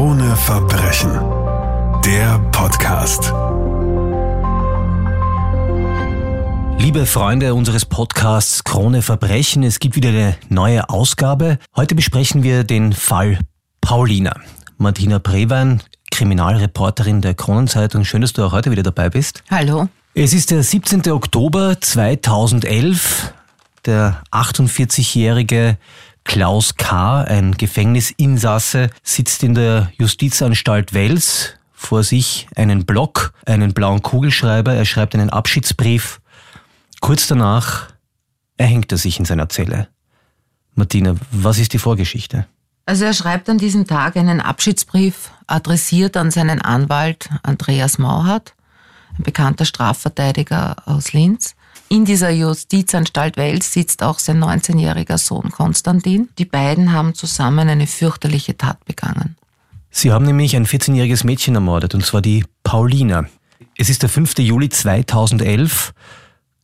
Krone Verbrechen. Der Podcast. Liebe Freunde unseres Podcasts Krone Verbrechen, es gibt wieder eine neue Ausgabe. Heute besprechen wir den Fall Paulina. Martina Brewein, Kriminalreporterin der Kronenzeitung. Schön, dass du auch heute wieder dabei bist. Hallo. Es ist der 17. Oktober 2011. Der 48-jährige Klaus K., ein Gefängnisinsasse, sitzt in der Justizanstalt Wels, vor sich einen Block, einen blauen Kugelschreiber, er schreibt einen Abschiedsbrief. Kurz danach erhängt er sich in seiner Zelle. Martina, was ist die Vorgeschichte? Also er schreibt an diesem Tag einen Abschiedsbrief adressiert an seinen Anwalt Andreas Mauhardt, ein bekannter Strafverteidiger aus Linz. In dieser Justizanstalt Wels sitzt auch sein 19-jähriger Sohn Konstantin. Die beiden haben zusammen eine fürchterliche Tat begangen. Sie haben nämlich ein 14-jähriges Mädchen ermordet, und zwar die Paulina. Es ist der 5. Juli 2011.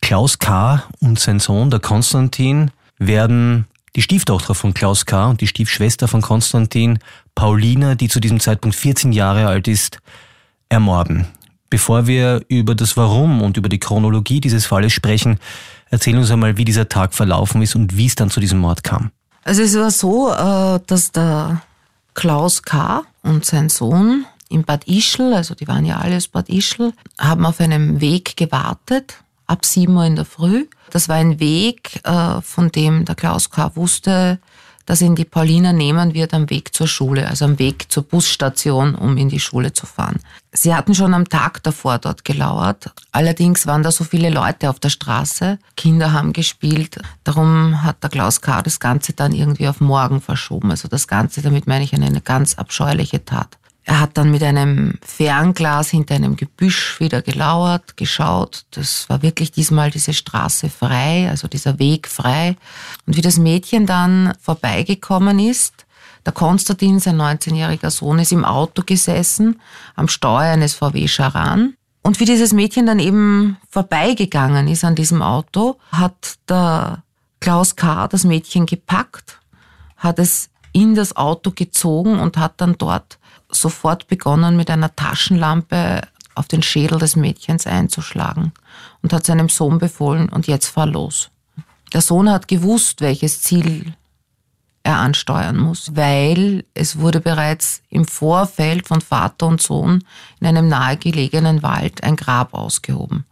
Klaus K. und sein Sohn, der Konstantin, werden die Stieftochter von Klaus K. und die Stiefschwester von Konstantin, Paulina, die zu diesem Zeitpunkt 14 Jahre alt ist, ermorden. Bevor wir über das Warum und über die Chronologie dieses Falles sprechen, erzähl uns einmal, wie dieser Tag verlaufen ist und wie es dann zu diesem Mord kam. Also es war so, äh, dass der Klaus K. und sein Sohn in Bad Ischl, also die waren ja alle aus Bad Ischl, haben auf einem Weg gewartet, ab 7 Uhr in der Früh. Das war ein Weg, äh, von dem der Klaus K. wusste, dass ihn die Paulina nehmen wird am Weg zur Schule, also am Weg zur Busstation, um in die Schule zu fahren. Sie hatten schon am Tag davor dort gelauert. Allerdings waren da so viele Leute auf der Straße. Kinder haben gespielt. Darum hat der Klaus K. das Ganze dann irgendwie auf morgen verschoben. Also das Ganze, damit meine ich eine ganz abscheuliche Tat. Er hat dann mit einem Fernglas hinter einem Gebüsch wieder gelauert, geschaut. Das war wirklich diesmal diese Straße frei, also dieser Weg frei. Und wie das Mädchen dann vorbeigekommen ist, der Konstantin, sein 19-jähriger Sohn, ist im Auto gesessen, am Steuer eines VW Charan. Und wie dieses Mädchen dann eben vorbeigegangen ist an diesem Auto, hat der Klaus K. das Mädchen gepackt, hat es in das Auto gezogen und hat dann dort sofort begonnen, mit einer Taschenlampe auf den Schädel des Mädchens einzuschlagen und hat seinem Sohn befohlen, und jetzt fahr los. Der Sohn hat gewusst, welches Ziel er ansteuern muss, weil es wurde bereits im Vorfeld von Vater und Sohn in einem nahegelegenen Wald ein Grab ausgehoben.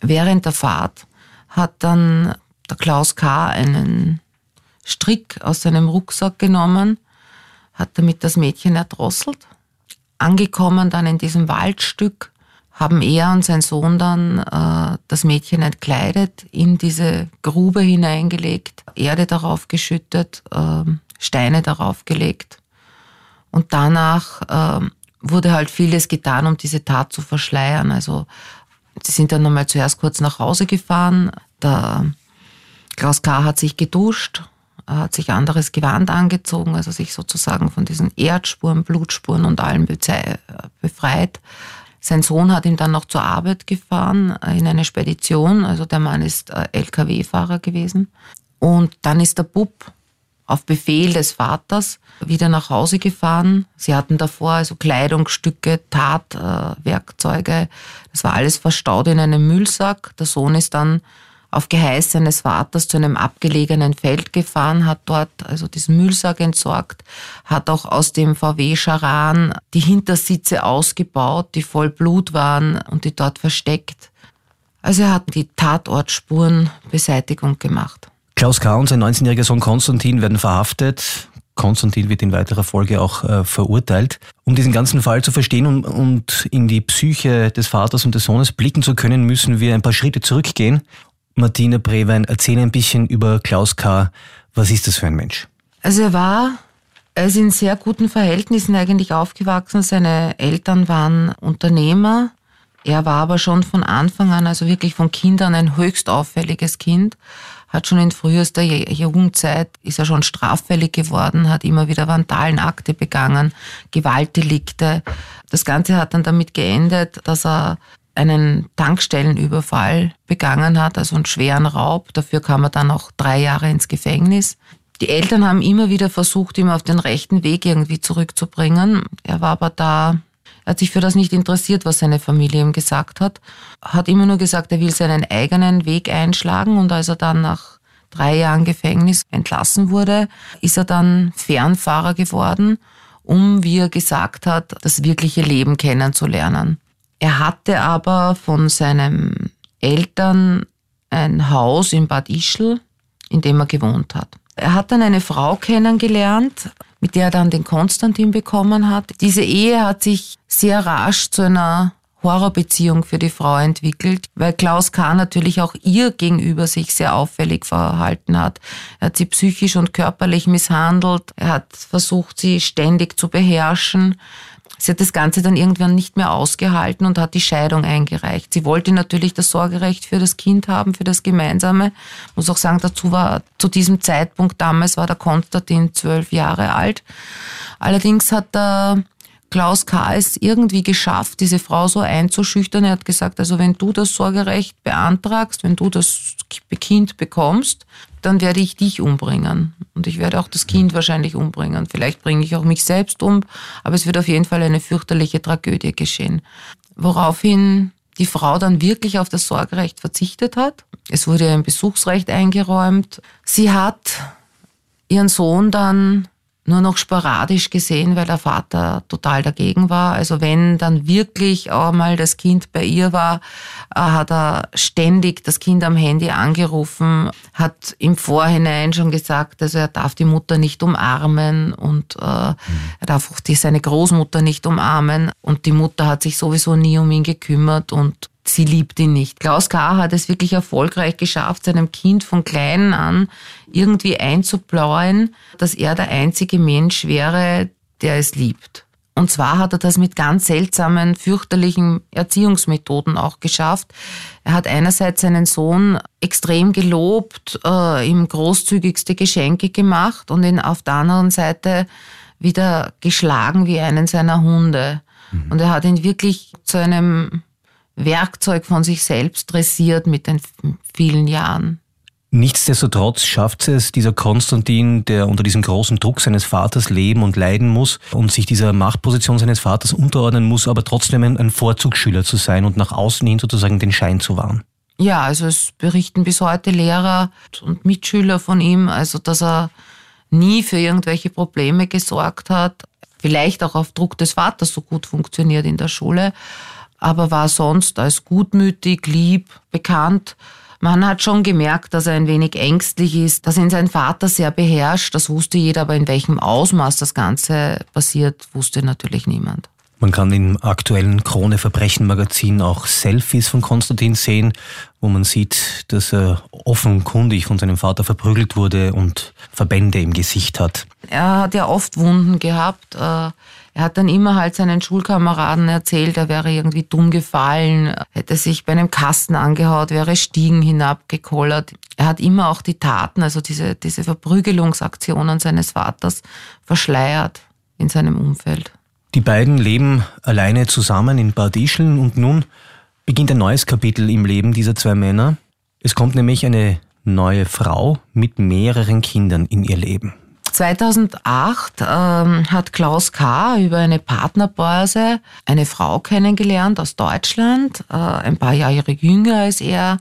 Während der Fahrt hat dann der Klaus K. einen Strick aus seinem Rucksack genommen, hat damit das Mädchen erdrosselt Angekommen dann in diesem Waldstück haben er und sein Sohn dann äh, das Mädchen entkleidet, in diese Grube hineingelegt, Erde darauf geschüttet, äh, Steine darauf gelegt. Und danach äh, wurde halt vieles getan, um diese Tat zu verschleiern. Also sie sind dann nochmal zuerst kurz nach Hause gefahren. Der Klaus K. hat sich geduscht, hat sich anderes Gewand angezogen, also sich sozusagen von diesen Erdspuren, Blutspuren und allem befreit. Sein Sohn hat ihn dann noch zur Arbeit gefahren äh, in eine Spedition. Also der Mann ist äh, LKW-Fahrer gewesen. Und dann ist der Bub auf Befehl des Vaters wieder nach Hause gefahren. Sie hatten davor also Kleidungsstücke, Tatwerkzeuge. Das war alles verstaut in einem Müllsack. Der Sohn ist dann auf Geheiß seines Vaters zu einem abgelegenen Feld gefahren, hat dort also diesen Müllsack entsorgt, hat auch aus dem VW Charan die Hintersitze ausgebaut, die voll Blut waren und die dort versteckt. Also er hat die Tatortspurenbeseitigung gemacht. Klaus K. und sein 19-jähriger Sohn Konstantin werden verhaftet. Konstantin wird in weiterer Folge auch äh, verurteilt. Um diesen ganzen Fall zu verstehen und, und in die Psyche des Vaters und des Sohnes blicken zu können, müssen wir ein paar Schritte zurückgehen Martina Brewein, erzähl ein bisschen über Klaus K. Was ist das für ein Mensch? Also er war, er ist in sehr guten Verhältnissen eigentlich aufgewachsen. Seine Eltern waren Unternehmer. Er war aber schon von Anfang an, also wirklich von Kindern, ein höchst auffälliges Kind. Hat schon in frühester Jugendzeit, ist er schon straffällig geworden, hat immer wieder Vandalenakte begangen, Gewaltdelikte. Das Ganze hat dann damit geendet, dass er einen Tankstellenüberfall begangen hat, also einen schweren Raub. Dafür kam er dann auch drei Jahre ins Gefängnis. Die Eltern haben immer wieder versucht, ihn auf den rechten Weg irgendwie zurückzubringen. Er war aber da, er hat sich für das nicht interessiert, was seine Familie ihm gesagt hat. Hat immer nur gesagt, er will seinen eigenen Weg einschlagen und als er dann nach drei Jahren Gefängnis entlassen wurde, ist er dann Fernfahrer geworden, um, wie er gesagt hat, das wirkliche Leben kennenzulernen. Er hatte aber von seinen Eltern ein Haus in Bad Ischl, in dem er gewohnt hat. Er hat dann eine Frau kennengelernt, mit der er dann den Konstantin bekommen hat. Diese Ehe hat sich sehr rasch zu einer Horrorbeziehung für die Frau entwickelt, weil Klaus K. natürlich auch ihr gegenüber sich sehr auffällig verhalten hat. Er hat sie psychisch und körperlich misshandelt, er hat versucht, sie ständig zu beherrschen. Sie hat das Ganze dann irgendwann nicht mehr ausgehalten und hat die Scheidung eingereicht. Sie wollte natürlich das Sorgerecht für das Kind haben, für das Gemeinsame. Muss auch sagen, dazu war zu diesem Zeitpunkt damals war der Konstantin zwölf Jahre alt. Allerdings hat der Klaus K. es irgendwie geschafft, diese Frau so einzuschüchtern. Er hat gesagt, also wenn du das Sorgerecht beantragst, wenn du das Kind bekommst, dann werde ich dich umbringen. Und ich werde auch das Kind wahrscheinlich umbringen. Vielleicht bringe ich auch mich selbst um, aber es wird auf jeden Fall eine fürchterliche Tragödie geschehen. Woraufhin die Frau dann wirklich auf das Sorgerecht verzichtet hat. Es wurde ein Besuchsrecht eingeräumt. Sie hat ihren Sohn dann nur noch sporadisch gesehen, weil der Vater total dagegen war. Also wenn dann wirklich auch mal das Kind bei ihr war, äh, hat er ständig das Kind am Handy angerufen, hat im Vorhinein schon gesagt, also er darf die Mutter nicht umarmen und äh, er darf auch die, seine Großmutter nicht umarmen und die Mutter hat sich sowieso nie um ihn gekümmert und sie liebt ihn nicht. Klaus K. hat es wirklich erfolgreich geschafft, seinem Kind von klein an irgendwie einzubläuen, dass er der einzige Mensch wäre, der es liebt. Und zwar hat er das mit ganz seltsamen, fürchterlichen Erziehungsmethoden auch geschafft. Er hat einerseits seinen Sohn extrem gelobt, äh, ihm großzügigste Geschenke gemacht und ihn auf der anderen Seite wieder geschlagen wie einen seiner Hunde. Mhm. Und er hat ihn wirklich zu einem Werkzeug von sich selbst dressiert mit den vielen Jahren. Nichtsdestotrotz schafft es dieser Konstantin, der unter diesem großen Druck seines Vaters leben und leiden muss und sich dieser Machtposition seines Vaters unterordnen muss, aber trotzdem ein Vorzugsschüler zu sein und nach außen hin sozusagen den Schein zu wahren. Ja, also es berichten bis heute Lehrer und Mitschüler von ihm, also dass er nie für irgendwelche Probleme gesorgt hat, vielleicht auch auf Druck des Vaters so gut funktioniert in der Schule aber war sonst als gutmütig, lieb bekannt. Man hat schon gemerkt, dass er ein wenig ängstlich ist, dass ihn sein Vater sehr beherrscht. Das wusste jeder, aber in welchem Ausmaß das Ganze passiert, wusste natürlich niemand. Man kann im aktuellen Krone Verbrechen Magazin auch Selfies von Konstantin sehen, wo man sieht, dass er offenkundig von seinem Vater verprügelt wurde und Verbände im Gesicht hat. Er hat ja oft Wunden gehabt. Äh, er hat dann immer halt seinen Schulkameraden erzählt, er wäre irgendwie dumm gefallen, hätte sich bei einem Kasten angehaut, wäre Stiegen hinabgekollert. Er hat immer auch die Taten, also diese, diese Verprügelungsaktionen seines Vaters verschleiert in seinem Umfeld. Die beiden leben alleine zusammen in Bad Ischl und nun beginnt ein neues Kapitel im Leben dieser zwei Männer. Es kommt nämlich eine neue Frau mit mehreren Kindern in ihr Leben. 2008 ähm, hat Klaus K. über eine Partnerbörse eine Frau kennengelernt aus Deutschland, äh, ein paar Jahre jünger als er.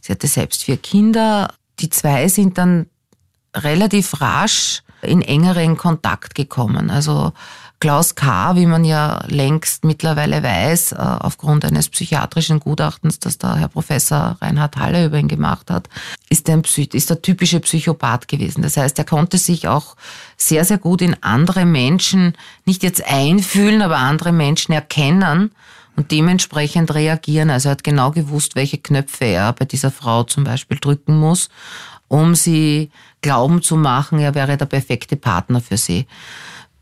Sie hatte selbst vier Kinder. Die zwei sind dann relativ rasch in engeren Kontakt gekommen. Also Klaus K., wie man ja längst mittlerweile weiß, äh, aufgrund eines psychiatrischen Gutachtens, das der Herr Professor Reinhard Halle über ihn gemacht hat, ist, ein, ist der typische Psychopath gewesen. Das heißt, er konnte sich auch sehr, sehr gut in andere Menschen nicht jetzt einfühlen, aber andere Menschen erkennen und dementsprechend reagieren. Also er hat genau gewusst, welche Knöpfe er bei dieser Frau zum Beispiel drücken muss, um sie glauben zu machen, er wäre der perfekte Partner für sie.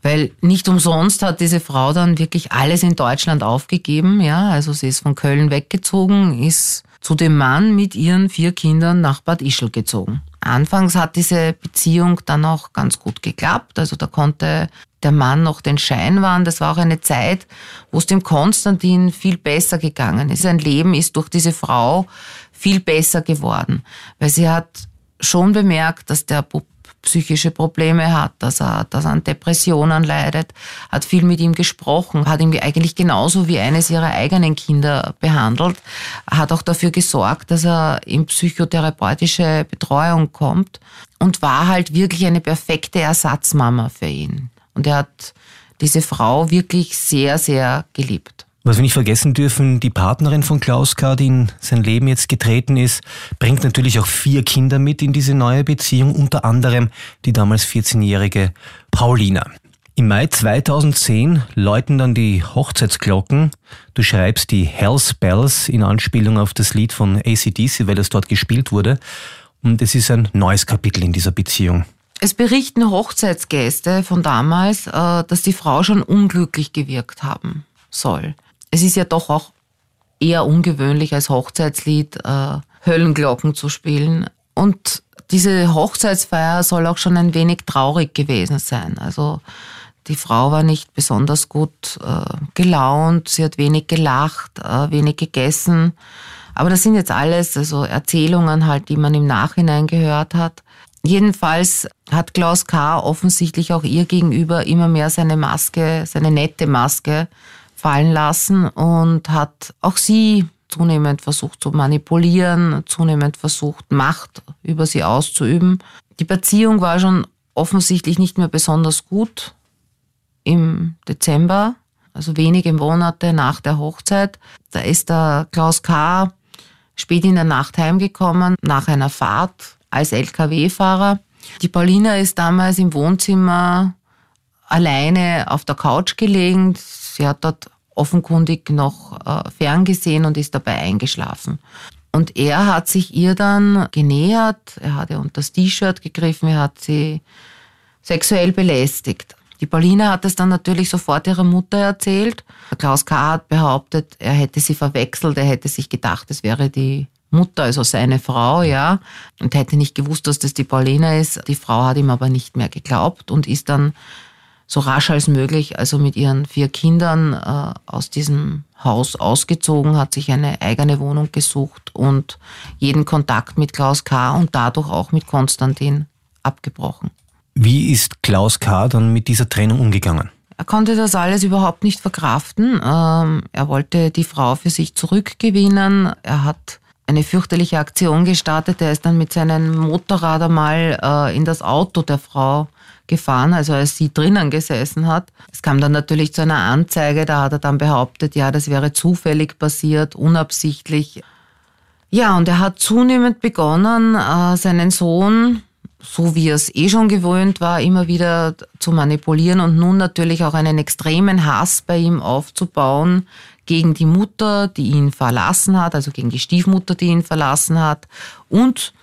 Weil nicht umsonst hat diese Frau dann wirklich alles in Deutschland aufgegeben. Ja, also sie ist von Köln weggezogen, ist zu dem Mann mit ihren vier Kindern nach Bad Ischl gezogen. Anfangs hat diese Beziehung dann auch ganz gut geklappt. Also da konnte der Mann noch den Schein wahren. Das war auch eine Zeit, wo es dem Konstantin viel besser gegangen ist. Sein Leben ist durch diese Frau viel besser geworden, weil sie hat schon bemerkt, dass der psychische Probleme hat, dass er, dass er an Depressionen leidet, hat viel mit ihm gesprochen, hat ihn eigentlich genauso wie eines ihrer eigenen Kinder behandelt, hat auch dafür gesorgt, dass er in psychotherapeutische Betreuung kommt und war halt wirklich eine perfekte Ersatzmama für ihn. Und er hat diese Frau wirklich sehr, sehr geliebt. Was wir nicht vergessen dürfen, die Partnerin von Klaus K., die in sein Leben jetzt getreten ist, bringt natürlich auch vier Kinder mit in diese neue Beziehung, unter anderem die damals 14-jährige Paulina. Im Mai 2010 läuten dann die Hochzeitsglocken. Du schreibst die Hells Bells in Anspielung auf das Lied von ACDC, weil es dort gespielt wurde. Und es ist ein neues Kapitel in dieser Beziehung. Es berichten Hochzeitsgäste von damals, äh, dass die Frau schon unglücklich gewirkt haben soll es ist ja doch auch eher ungewöhnlich als Hochzeitslied äh, Höllenglocken zu spielen. Und diese Hochzeitsfeier soll auch schon ein wenig traurig gewesen sein. Also die Frau war nicht besonders gut äh, gelaunt, sie hat wenig gelacht, äh, wenig gegessen. Aber das sind jetzt alles also Erzählungen halt, die man im Nachhinein gehört hat. Jedenfalls hat Klaus K. offensichtlich auch ihr gegenüber immer mehr seine Maske, seine nette Maske fallen lassen und hat auch sie zunehmend versucht zu manipulieren, zunehmend versucht, Macht über sie auszuüben. Die Beziehung war schon offensichtlich nicht mehr besonders gut im Dezember, also wenige Monate nach der Hochzeit. Da ist der Klaus K. spät in der Nacht heimgekommen, nach einer Fahrt als Lkw-Fahrer. Die Paulina ist damals im Wohnzimmer alleine auf der Couch gelegen. Sie hat dort offenkundig noch äh, ferngesehen und ist dabei eingeschlafen. Und er hat sich ihr dann genähert, er hat ihr unter das T-Shirt gegriffen, er hat sie sexuell belästigt. Die Paulina hat es dann natürlich sofort ihrer Mutter erzählt. Klaus K. hat behauptet, er hätte sie verwechselt, er hätte sich gedacht, es wäre die Mutter, also seine Frau, ja, und hätte nicht gewusst, dass das die Paulina ist. Die Frau hat ihm aber nicht mehr geglaubt und ist dann so rasch als möglich, also mit ihren vier Kindern äh, aus diesem Haus ausgezogen, hat sich eine eigene Wohnung gesucht und jeden Kontakt mit Klaus K. und dadurch auch mit Konstantin abgebrochen. Wie ist Klaus K. dann mit dieser Trennung umgegangen? Er konnte das alles überhaupt nicht verkraften. Ähm, er wollte die Frau für sich zurückgewinnen. Er hat eine fürchterliche Aktion gestartet. Er ist dann mit seinem Motorrad einmal äh, in das Auto der Frau gefahren, also als sie drinnen gesessen hat. Es kam dann natürlich zu einer Anzeige, da hat er dann behauptet, ja, das wäre zufällig passiert, unabsichtlich. Ja, und er hat zunehmend begonnen, äh, seinen Sohn, so wie er es eh schon gewöhnt war, immer wieder zu manipulieren und nun natürlich auch einen extremen Hass bei ihm aufzubauen gegen die Mutter, die ihn verlassen hat, also gegen die Stiefmutter, die ihn verlassen hat und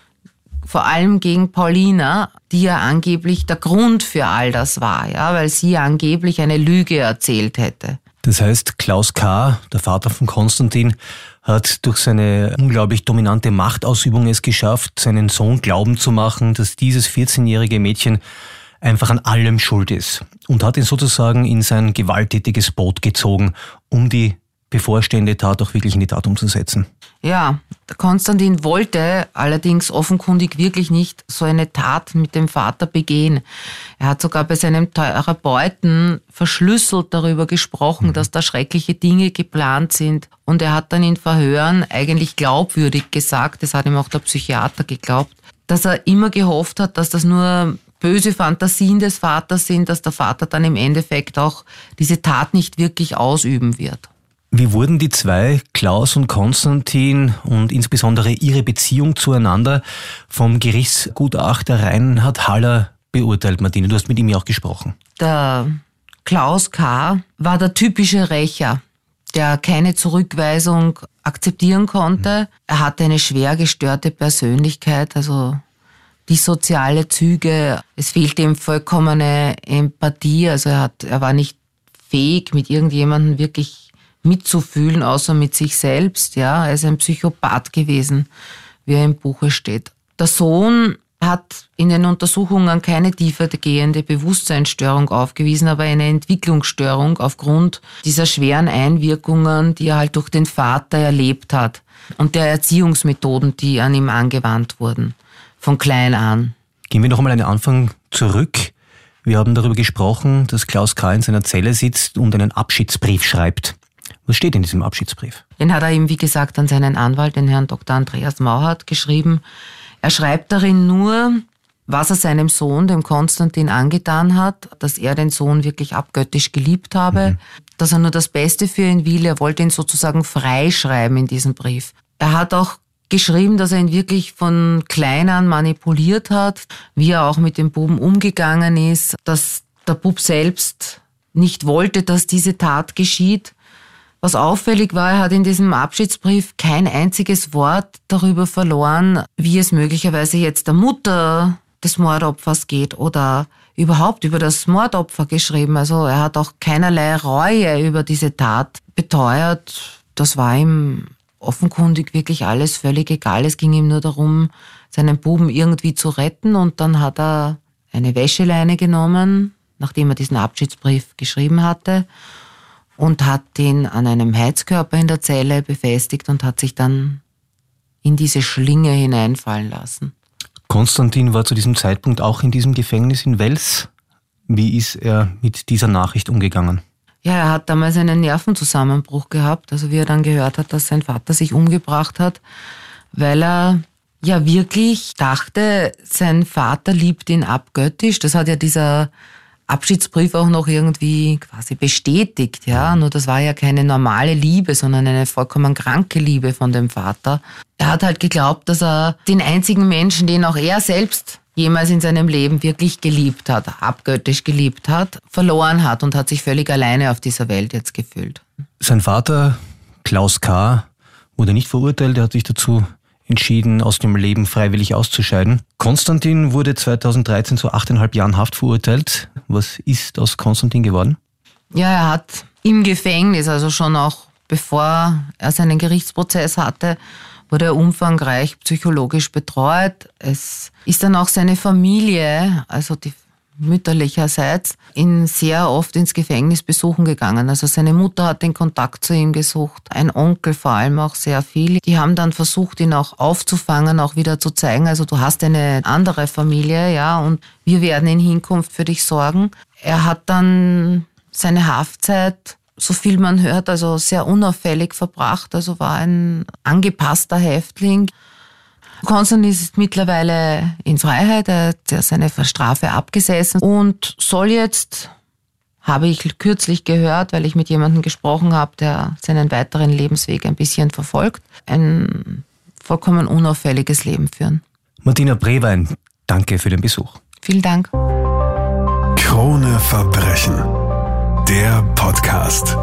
vor allem gegen Paulina, die ja angeblich der Grund für all das war, ja, weil sie angeblich eine Lüge erzählt hätte. Das heißt, Klaus K., der Vater von Konstantin, hat durch seine unglaublich dominante Machtausübung es geschafft, seinen Sohn glauben zu machen, dass dieses 14-jährige Mädchen einfach an allem schuld ist und hat ihn sozusagen in sein gewalttätiges Boot gezogen, um die bevorstehende Tat auch wirklich in die Tat umzusetzen. Ja, Konstantin wollte allerdings offenkundig wirklich nicht so eine Tat mit dem Vater begehen. Er hat sogar bei seinem Therapeuten verschlüsselt darüber gesprochen, mhm. dass da schreckliche Dinge geplant sind. Und er hat dann in Verhören eigentlich glaubwürdig gesagt, das hat ihm auch der Psychiater geglaubt, dass er immer gehofft hat, dass das nur böse Fantasien des Vaters sind, dass der Vater dann im Endeffekt auch diese Tat nicht wirklich ausüben wird. Wie wurden die zwei, Klaus und Konstantin, und insbesondere ihre Beziehung zueinander vom Gerichtsgutachter Reinhard Haller beurteilt, Martine? Du hast mit ihm ja auch gesprochen. Der Klaus K. war der typische Rächer, der keine Zurückweisung akzeptieren konnte. Mhm. Er hatte eine schwer gestörte Persönlichkeit, also die soziale Züge. Es fehlte ihm vollkommene Empathie, also er, hat, er war nicht fähig, mit irgendjemandem wirklich mitzufühlen, außer mit sich selbst. Ja, er ist ein Psychopath gewesen, wie er im Buche steht. Der Sohn hat in den Untersuchungen keine tiefergehende Bewusstseinsstörung aufgewiesen, aber eine Entwicklungsstörung aufgrund dieser schweren Einwirkungen, die er halt durch den Vater erlebt hat und der Erziehungsmethoden, die an ihm angewandt wurden, von klein an. Gehen wir noch einmal an den Anfang zurück. Wir haben darüber gesprochen, dass Klaus K. in seiner Zelle sitzt und einen Abschiedsbrief schreibt. Was steht in diesem Abschiedsbrief? Den hat er ihm, wie gesagt, an seinen Anwalt, den Herrn Dr. Andreas Mauert, geschrieben. Er schreibt darin nur, was er seinem Sohn, dem Konstantin, angetan hat, dass er den Sohn wirklich abgöttisch geliebt habe, mhm. dass er nur das Beste für ihn will. Er wollte ihn sozusagen freischreiben in diesem Brief. Er hat auch geschrieben, dass er ihn wirklich von klein an manipuliert hat, wie er auch mit dem Buben umgegangen ist, dass der Bub selbst nicht wollte, dass diese Tat geschieht. Was auffällig war, er hat in diesem Abschiedsbrief kein einziges Wort darüber verloren, wie es möglicherweise jetzt der Mutter des Mordopfers geht oder überhaupt über das Mordopfer geschrieben. Also er hat auch keinerlei Reue über diese Tat beteuert. Das war ihm offenkundig wirklich alles völlig egal. Es ging ihm nur darum, seinen Buben irgendwie zu retten und dann hat er eine Wäscheleine genommen, nachdem er diesen Abschiedsbrief geschrieben hatte und hat den an einem Heizkörper in der Zelle befestigt und hat sich dann in diese Schlinge hineinfallen lassen. Konstantin war zu diesem Zeitpunkt auch in diesem Gefängnis in Wels. Wie ist er mit dieser Nachricht umgegangen? Ja, er hat damals einen Nervenzusammenbruch gehabt, also wie er dann gehört hat, dass sein Vater sich umgebracht hat, weil er ja wirklich dachte, sein Vater liebt ihn abgöttisch. Das hat ja dieser Abschiedsbrief auch noch irgendwie quasi bestätigt, ja. Nur das war ja keine normale Liebe, sondern eine vollkommen kranke Liebe von dem Vater. Er hat halt geglaubt, dass er den einzigen Menschen, den auch er selbst jemals in seinem Leben wirklich geliebt hat, abgöttisch geliebt hat, verloren hat und hat sich völlig alleine auf dieser Welt jetzt gefühlt. Sein Vater, Klaus K., wurde nicht verurteilt, er hat sich dazu entschieden, aus dem Leben freiwillig auszuscheiden. Konstantin wurde 2013 zu achteinhalb Jahren Haft verurteilt. Was ist aus Konstantin geworden? Ja, er hat im Gefängnis, also schon auch bevor er seinen Gerichtsprozess hatte, wurde er umfangreich psychologisch betreut. Es ist dann auch seine Familie, also die mütterlicherseits, ihn sehr oft ins Gefängnis besuchen gegangen. Also seine Mutter hat den Kontakt zu ihm gesucht, ein Onkel vor allem auch sehr viel. Die haben dann versucht, ihn auch aufzufangen, auch wieder zu zeigen, also du hast eine andere Familie, ja, und wir werden in Hinkunft für dich sorgen. Er hat dann seine Haftzeit so viel man hört, also sehr unauffällig verbracht, also war ein angepasster Häftling. Konstantin ist mittlerweile in Freiheit, er hat seine Strafe abgesessen und soll jetzt, habe ich kürzlich gehört, weil ich mit jemandem gesprochen habe, der seinen weiteren Lebensweg ein bisschen verfolgt, ein vollkommen unauffälliges Leben führen. Martina Brewein, danke für den Besuch. Vielen Dank. Krone Verbrechen der Podcast.